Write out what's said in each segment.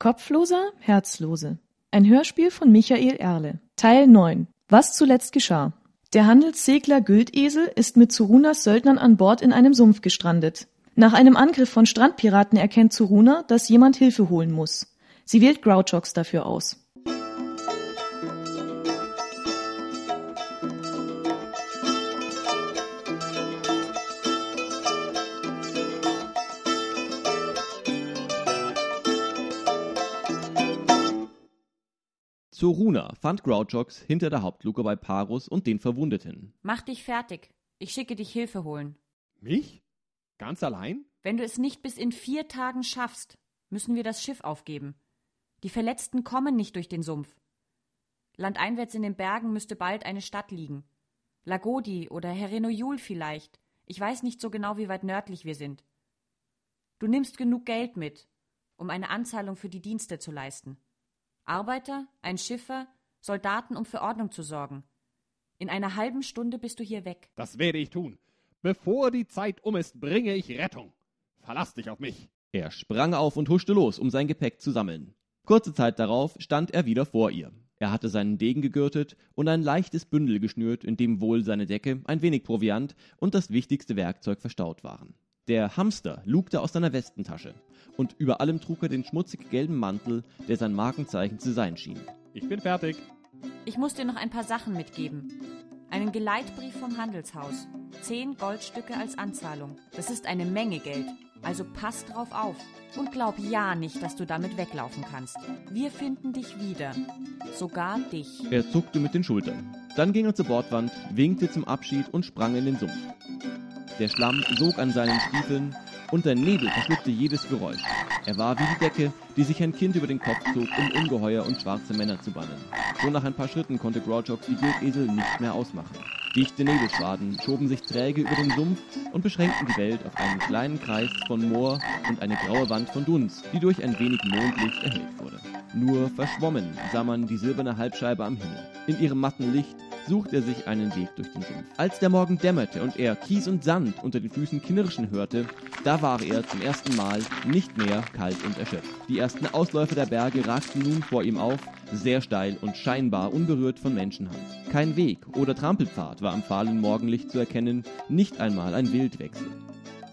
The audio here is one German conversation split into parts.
Kopfloser, Herzlose. Ein Hörspiel von Michael Erle. Teil 9. Was zuletzt geschah. Der Handelssegler Güldesel ist mit Zurunas Söldnern an Bord in einem Sumpf gestrandet. Nach einem Angriff von Strandpiraten erkennt Zuruna, dass jemand Hilfe holen muss. Sie wählt Grouchox dafür aus. Zoruna fand Grouchox hinter der Hauptluke bei Parus und den Verwundeten. Mach dich fertig. Ich schicke dich Hilfe holen. Mich? Ganz allein? Wenn du es nicht bis in vier Tagen schaffst, müssen wir das Schiff aufgeben. Die Verletzten kommen nicht durch den Sumpf. Landeinwärts in den Bergen müsste bald eine Stadt liegen. Lagodi oder Herenoyul vielleicht. Ich weiß nicht so genau, wie weit nördlich wir sind. Du nimmst genug Geld mit, um eine Anzahlung für die Dienste zu leisten. Arbeiter, ein Schiffer, Soldaten, um für Ordnung zu sorgen. In einer halben Stunde bist du hier weg. Das werde ich tun. Bevor die Zeit um ist, bringe ich Rettung. Verlass dich auf mich. Er sprang auf und huschte los, um sein Gepäck zu sammeln. Kurze Zeit darauf stand er wieder vor ihr. Er hatte seinen Degen gegürtet und ein leichtes Bündel geschnürt, in dem wohl seine Decke, ein wenig Proviant und das wichtigste Werkzeug verstaut waren. Der Hamster lugte aus seiner Westentasche und über allem trug er den schmutzig gelben Mantel, der sein Markenzeichen zu sein schien. Ich bin fertig. Ich muss dir noch ein paar Sachen mitgeben. Einen Geleitbrief vom Handelshaus. Zehn Goldstücke als Anzahlung. Das ist eine Menge Geld. Also pass drauf auf. Und glaub ja nicht, dass du damit weglaufen kannst. Wir finden dich wieder. Sogar dich. Er zuckte mit den Schultern. Dann ging er zur Bordwand, winkte zum Abschied und sprang in den Sumpf. Der Schlamm sog an seinen Stiefeln und der Nebel verschluckte jedes Geräusch. Er war wie die Decke, die sich ein Kind über den Kopf zog, um Ungeheuer und schwarze Männer zu bannen. Schon nach ein paar Schritten konnte Grouchox die Gildesel nicht mehr ausmachen. Dichte Nebelschwaden schoben sich träge über den Sumpf und beschränkten die Welt auf einen kleinen Kreis von Moor und eine graue Wand von Dunst, die durch ein wenig Mondlicht erhellt wurde. Nur verschwommen sah man die silberne Halbscheibe am Himmel. In ihrem matten Licht sucht er sich einen Weg durch den Sumpf. Als der Morgen dämmerte und er Kies und Sand unter den Füßen knirschen hörte, da war er zum ersten Mal nicht mehr kalt und erschöpft. Die ersten Ausläufer der Berge ragten nun vor ihm auf, sehr steil und scheinbar unberührt von Menschenhand. Kein Weg oder Trampelpfad war am fahlen Morgenlicht zu erkennen, nicht einmal ein Wildwechsel.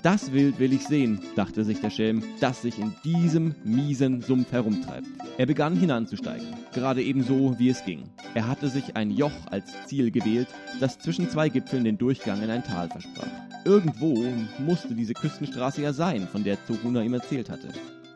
Das Wild will ich sehen, dachte sich der Schelm, das sich in diesem miesen Sumpf herumtreibt. Er begann hinanzusteigen, gerade ebenso wie es ging. Er hatte sich ein Joch als Ziel gewählt, das zwischen zwei Gipfeln den Durchgang in ein Tal versprach. Irgendwo musste diese Küstenstraße ja sein, von der Zoruna ihm erzählt hatte.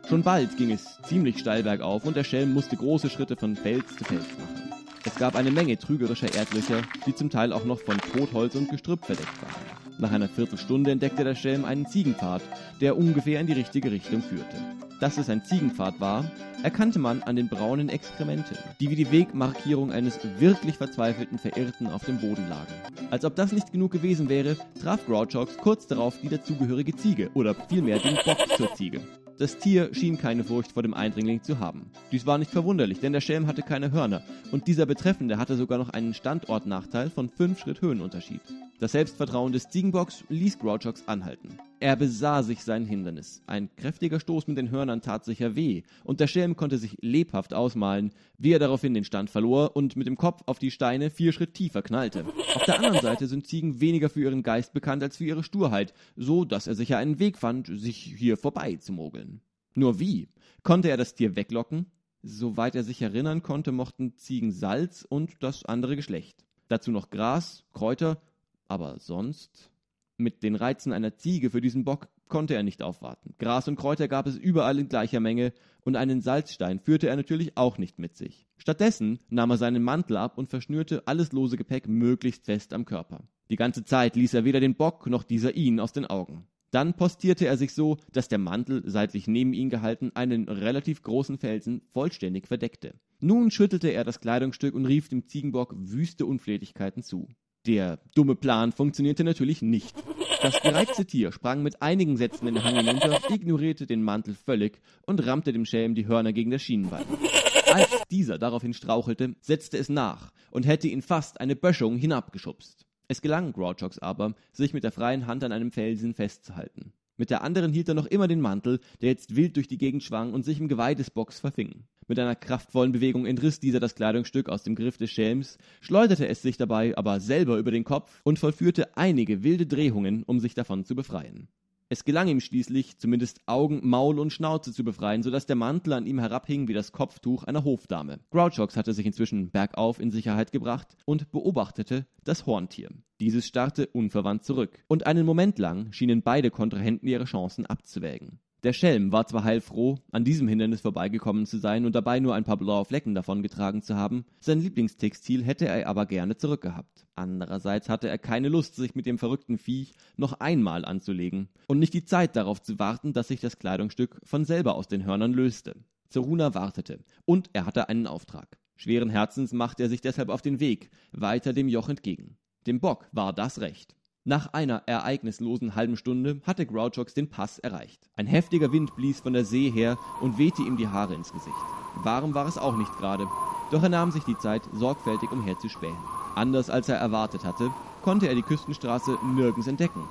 Schon bald ging es ziemlich steil bergauf und der Schelm musste große Schritte von Fels zu Fels machen. Es gab eine Menge trügerischer Erdlöcher, die zum Teil auch noch von Totholz und Gestrüpp verdeckt waren. Nach einer Viertelstunde entdeckte der Schelm einen Ziegenpfad, der ungefähr in die richtige Richtung führte. Dass es ein Ziegenpfad war, erkannte man an den braunen Exkrementen, die wie die Wegmarkierung eines wirklich verzweifelten Verirrten auf dem Boden lagen. Als ob das nicht genug gewesen wäre, traf Grouchox kurz darauf die dazugehörige Ziege oder vielmehr den Bock zur Ziege. Das Tier schien keine Furcht vor dem Eindringling zu haben. Dies war nicht verwunderlich, denn der Schelm hatte keine Hörner und dieser Betreffende hatte sogar noch einen Standortnachteil von 5 Schritt Höhenunterschied. Das Selbstvertrauen des Ziegenbocks ließ Grouchox anhalten. Er besah sich sein Hindernis. Ein kräftiger Stoß mit den Hörnern tat sicher weh, und der Schelm konnte sich lebhaft ausmalen, wie er daraufhin den Stand verlor und mit dem Kopf auf die Steine vier Schritt tiefer knallte. Auf der anderen Seite sind Ziegen weniger für ihren Geist bekannt als für ihre Sturheit, so dass er sicher einen Weg fand, sich hier vorbei zu mogeln. Nur wie? Konnte er das Tier weglocken? Soweit er sich erinnern konnte, mochten Ziegen Salz und das andere Geschlecht. Dazu noch Gras, Kräuter aber sonst, mit den Reizen einer Ziege für diesen Bock konnte er nicht aufwarten. Gras und Kräuter gab es überall in gleicher Menge, und einen Salzstein führte er natürlich auch nicht mit sich. Stattdessen nahm er seinen Mantel ab und verschnürte alles lose Gepäck möglichst fest am Körper. Die ganze Zeit ließ er weder den Bock noch dieser ihn aus den Augen. Dann postierte er sich so, dass der Mantel, seitlich neben ihn gehalten, einen relativ großen Felsen vollständig verdeckte. Nun schüttelte er das Kleidungsstück und rief dem Ziegenbock wüste Unflätigkeiten zu. Der dumme Plan funktionierte natürlich nicht. Das gereizte Tier sprang mit einigen Sätzen den Hang hinunter, ignorierte den Mantel völlig und rammte dem Schelm die Hörner gegen das Schienenbein. Als dieser daraufhin strauchelte, setzte es nach und hätte ihn fast eine Böschung hinabgeschubst. Es gelang Grouchox aber, sich mit der freien Hand an einem Felsen festzuhalten. Mit der anderen hielt er noch immer den Mantel, der jetzt wild durch die Gegend schwang und sich im Geweih des Bocks verfing. Mit einer kraftvollen Bewegung entriss dieser das Kleidungsstück aus dem Griff des Schelms, schleuderte es sich dabei aber selber über den Kopf und vollführte einige wilde Drehungen, um sich davon zu befreien. Es gelang ihm schließlich, zumindest Augen, Maul und Schnauze zu befreien, so dass der Mantel an ihm herabhing wie das Kopftuch einer Hofdame. Grouchox hatte sich inzwischen bergauf in Sicherheit gebracht und beobachtete das Horntier. Dieses starrte unverwandt zurück, und einen Moment lang schienen beide Kontrahenten ihre Chancen abzuwägen. Der Schelm war zwar heilfroh, an diesem Hindernis vorbeigekommen zu sein und dabei nur ein paar blaue Flecken davongetragen zu haben, sein Lieblingstextil hätte er aber gerne zurückgehabt. Andererseits hatte er keine Lust, sich mit dem verrückten Viech noch einmal anzulegen und nicht die Zeit darauf zu warten, dass sich das Kleidungsstück von selber aus den Hörnern löste. Zeruna wartete, und er hatte einen Auftrag. Schweren Herzens machte er sich deshalb auf den Weg, weiter dem Joch entgegen. Dem Bock war das recht. Nach einer ereignislosen halben Stunde hatte Grouchox den Pass erreicht. Ein heftiger Wind blies von der See her und wehte ihm die Haare ins Gesicht. Warm war es auch nicht gerade, doch er nahm sich die Zeit, sorgfältig umherzuspähen. Anders als er erwartet hatte, konnte er die Küstenstraße nirgends entdecken.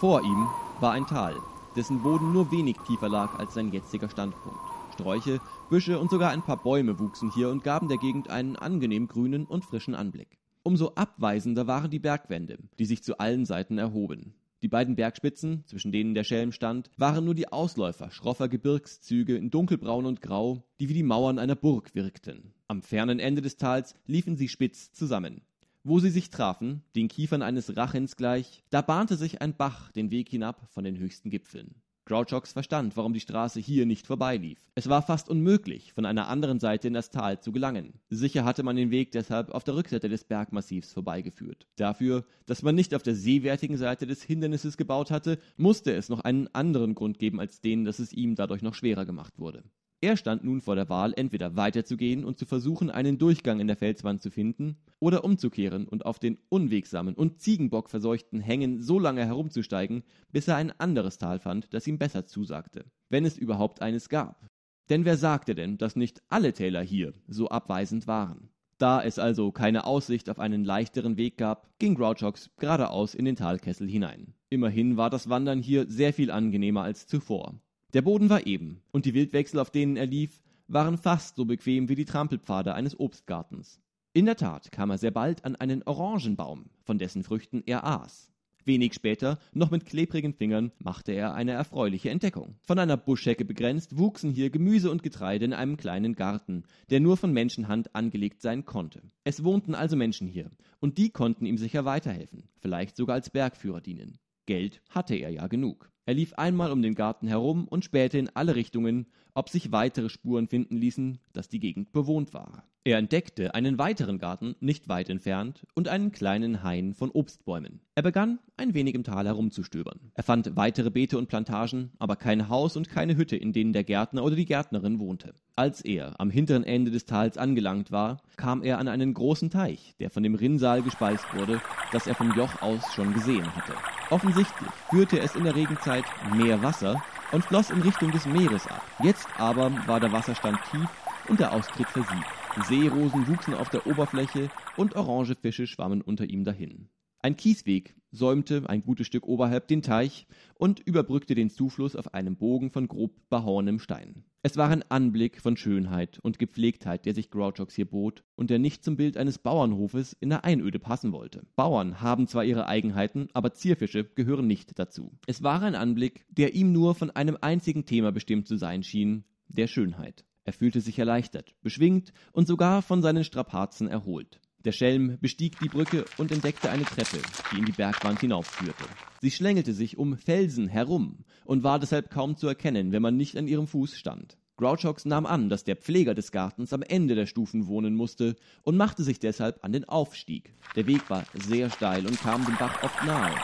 Vor ihm war ein Tal, dessen Boden nur wenig tiefer lag als sein jetziger Standpunkt. Sträuche, Büsche und sogar ein paar Bäume wuchsen hier und gaben der Gegend einen angenehm grünen und frischen Anblick. Umso abweisender waren die Bergwände, die sich zu allen Seiten erhoben. Die beiden Bergspitzen, zwischen denen der Schelm stand, waren nur die Ausläufer schroffer Gebirgszüge in dunkelbraun und grau, die wie die Mauern einer Burg wirkten. Am fernen Ende des Tals liefen sie spitz zusammen. Wo sie sich trafen, den Kiefern eines Rachens gleich, da bahnte sich ein Bach den Weg hinab von den höchsten Gipfeln. Grouchox verstand, warum die Straße hier nicht vorbeilief. Es war fast unmöglich, von einer anderen Seite in das Tal zu gelangen. Sicher hatte man den Weg deshalb auf der Rückseite des Bergmassivs vorbeigeführt. Dafür, dass man nicht auf der seewärtigen Seite des Hindernisses gebaut hatte, musste es noch einen anderen Grund geben als den, dass es ihm dadurch noch schwerer gemacht wurde. Er stand nun vor der Wahl, entweder weiterzugehen und zu versuchen, einen Durchgang in der Felswand zu finden, oder umzukehren und auf den unwegsamen und ziegenbockverseuchten Hängen so lange herumzusteigen, bis er ein anderes Tal fand, das ihm besser zusagte, wenn es überhaupt eines gab. Denn wer sagte denn, dass nicht alle Täler hier so abweisend waren? Da es also keine Aussicht auf einen leichteren Weg gab, ging Grouchox geradeaus in den Talkessel hinein. Immerhin war das Wandern hier sehr viel angenehmer als zuvor. Der Boden war eben, und die Wildwechsel, auf denen er lief, waren fast so bequem wie die Trampelpfade eines Obstgartens. In der Tat kam er sehr bald an einen Orangenbaum, von dessen Früchten er aß. Wenig später, noch mit klebrigen Fingern, machte er eine erfreuliche Entdeckung. Von einer Buschhecke begrenzt, wuchsen hier Gemüse und Getreide in einem kleinen Garten, der nur von Menschenhand angelegt sein konnte. Es wohnten also Menschen hier, und die konnten ihm sicher weiterhelfen, vielleicht sogar als Bergführer dienen. Geld hatte er ja genug. Er lief einmal um den Garten herum und spähte in alle Richtungen, ob sich weitere Spuren finden ließen, dass die Gegend bewohnt war. Er entdeckte einen weiteren Garten nicht weit entfernt und einen kleinen Hain von Obstbäumen. Er begann, ein wenig im Tal herumzustöbern. Er fand weitere Beete und Plantagen, aber kein Haus und keine Hütte, in denen der Gärtner oder die Gärtnerin wohnte. Als er am hinteren Ende des Tals angelangt war, kam er an einen großen Teich, der von dem Rinnsal gespeist wurde, das er vom Joch aus schon gesehen hatte. Offensichtlich führte es in der Regenzeit mehr Wasser und floss in Richtung des Meeres ab. Jetzt aber war der Wasserstand tief und der Austritt versiegt. Seerosen wuchsen auf der Oberfläche und orange Fische schwammen unter ihm dahin. Ein Kiesweg säumte ein gutes Stück oberhalb den Teich und überbrückte den Zufluss auf einem Bogen von grob behauenem Stein. Es war ein Anblick von Schönheit und Gepflegtheit, der sich Grouchox hier bot und der nicht zum Bild eines Bauernhofes in der Einöde passen wollte. Bauern haben zwar ihre Eigenheiten, aber Zierfische gehören nicht dazu. Es war ein Anblick, der ihm nur von einem einzigen Thema bestimmt zu sein schien, der Schönheit. Er fühlte sich erleichtert, beschwingt und sogar von seinen Strapazen erholt. Der Schelm bestieg die Brücke und entdeckte eine Treppe, die in die Bergwand hinaufführte. Sie schlängelte sich um Felsen herum und war deshalb kaum zu erkennen, wenn man nicht an ihrem Fuß stand. Grouchox nahm an, dass der Pfleger des Gartens am Ende der Stufen wohnen musste und machte sich deshalb an den Aufstieg. Der Weg war sehr steil und kam dem Bach oft nahe,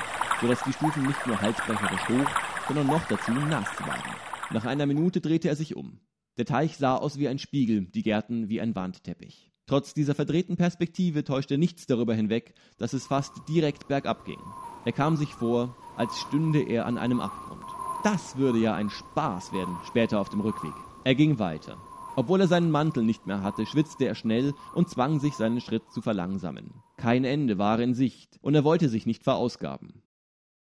so dass die Stufen nicht nur halsbrecherisch hoch, sondern noch dazu nass waren. Nach einer Minute drehte er sich um. Der Teich sah aus wie ein Spiegel, die Gärten wie ein Wandteppich. Trotz dieser verdrehten Perspektive täuschte nichts darüber hinweg, dass es fast direkt bergab ging. Er kam sich vor, als stünde er an einem Abgrund. Das würde ja ein Spaß werden, später auf dem Rückweg. Er ging weiter. Obwohl er seinen Mantel nicht mehr hatte, schwitzte er schnell und zwang sich seinen Schritt zu verlangsamen. Kein Ende war in Sicht, und er wollte sich nicht verausgaben.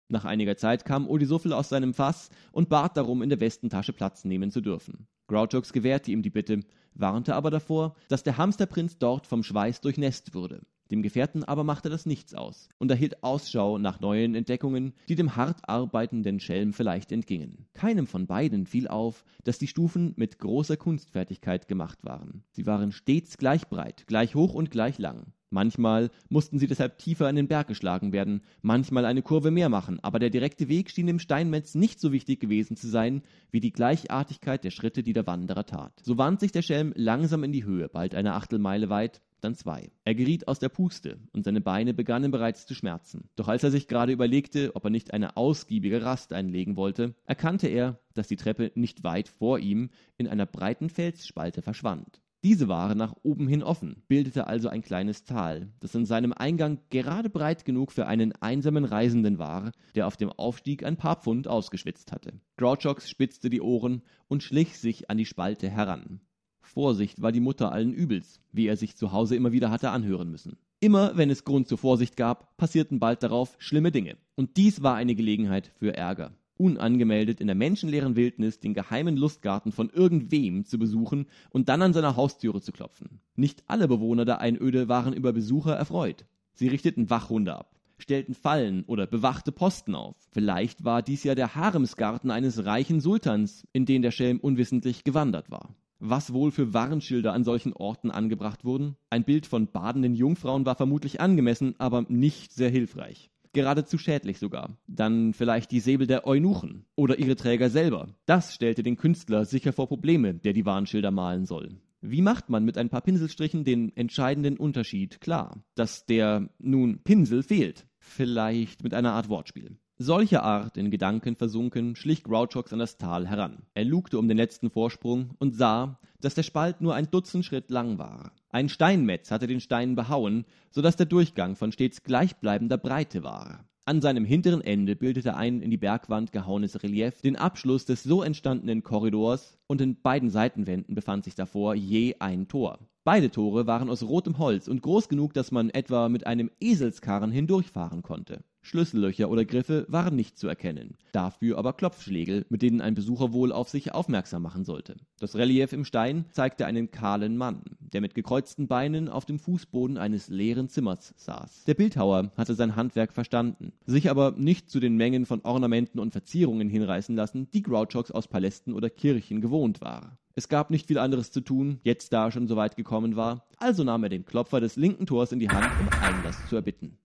Nach einiger Zeit kam Odisuffel aus seinem Fass und bat darum, in der Westentasche Platz nehmen zu dürfen. Grouchox gewährte ihm die Bitte, warnte aber davor, dass der Hamsterprinz dort vom Schweiß durchnässt würde. Dem Gefährten aber machte das nichts aus, und er hielt Ausschau nach neuen Entdeckungen, die dem hart arbeitenden Schelm vielleicht entgingen. Keinem von beiden fiel auf, dass die Stufen mit großer Kunstfertigkeit gemacht waren. Sie waren stets gleich breit, gleich hoch und gleich lang. Manchmal mussten sie deshalb tiefer in den Berg geschlagen werden, manchmal eine Kurve mehr machen, aber der direkte Weg schien dem Steinmetz nicht so wichtig gewesen zu sein, wie die Gleichartigkeit der Schritte, die der Wanderer tat. So wand sich der Schelm langsam in die Höhe, bald eine Achtelmeile weit, dann zwei. Er geriet aus der Puste und seine Beine begannen bereits zu schmerzen. Doch als er sich gerade überlegte, ob er nicht eine ausgiebige Rast einlegen wollte, erkannte er, dass die Treppe nicht weit vor ihm in einer breiten Felsspalte verschwand. Diese war nach oben hin offen, bildete also ein kleines Tal, das an seinem Eingang gerade breit genug für einen einsamen Reisenden war, der auf dem Aufstieg ein paar Pfund ausgeschwitzt hatte. Grouchox spitzte die Ohren und schlich sich an die Spalte heran. Vorsicht war die Mutter allen Übels, wie er sich zu Hause immer wieder hatte anhören müssen. Immer wenn es Grund zur Vorsicht gab, passierten bald darauf schlimme Dinge. Und dies war eine Gelegenheit für Ärger unangemeldet in der menschenleeren Wildnis den geheimen Lustgarten von irgendwem zu besuchen und dann an seiner Haustüre zu klopfen. Nicht alle Bewohner der Einöde waren über Besucher erfreut. Sie richteten Wachhunde ab, stellten Fallen oder bewachte Posten auf. Vielleicht war dies ja der Haremsgarten eines reichen Sultans, in den der Schelm unwissentlich gewandert war. Was wohl für Warnschilder an solchen Orten angebracht wurden? Ein Bild von badenden Jungfrauen war vermutlich angemessen, aber nicht sehr hilfreich geradezu schädlich sogar. Dann vielleicht die Säbel der Eunuchen oder ihre Träger selber. Das stellte den Künstler sicher vor Probleme, der die Warnschilder malen soll. Wie macht man mit ein paar Pinselstrichen den entscheidenden Unterschied klar, dass der nun Pinsel fehlt? Vielleicht mit einer Art Wortspiel. Solcher Art in Gedanken versunken, schlich Grouchox an das Tal heran. Er lugte um den letzten Vorsprung und sah, dass der Spalt nur ein Dutzend Schritt lang war. Ein Steinmetz hatte den Stein behauen, so dass der Durchgang von stets gleichbleibender Breite war. An seinem hinteren Ende bildete ein in die Bergwand gehauenes Relief den Abschluss des so entstandenen Korridors und in beiden Seitenwänden befand sich davor je ein Tor. Beide Tore waren aus rotem Holz und groß genug, dass man etwa mit einem Eselskarren hindurchfahren konnte. Schlüssellöcher oder Griffe waren nicht zu erkennen, dafür aber Klopfschlägel, mit denen ein Besucher wohl auf sich aufmerksam machen sollte. Das Relief im Stein zeigte einen kahlen Mann, der mit gekreuzten Beinen auf dem Fußboden eines leeren Zimmers saß. Der Bildhauer hatte sein Handwerk verstanden, sich aber nicht zu den Mengen von Ornamenten und Verzierungen hinreißen lassen, die Grouchox aus Palästen oder Kirchen gewohnt war. Es gab nicht viel anderes zu tun, jetzt da er schon so weit gekommen war, also nahm er den Klopfer des linken Tors in die Hand, um Einlass zu erbitten.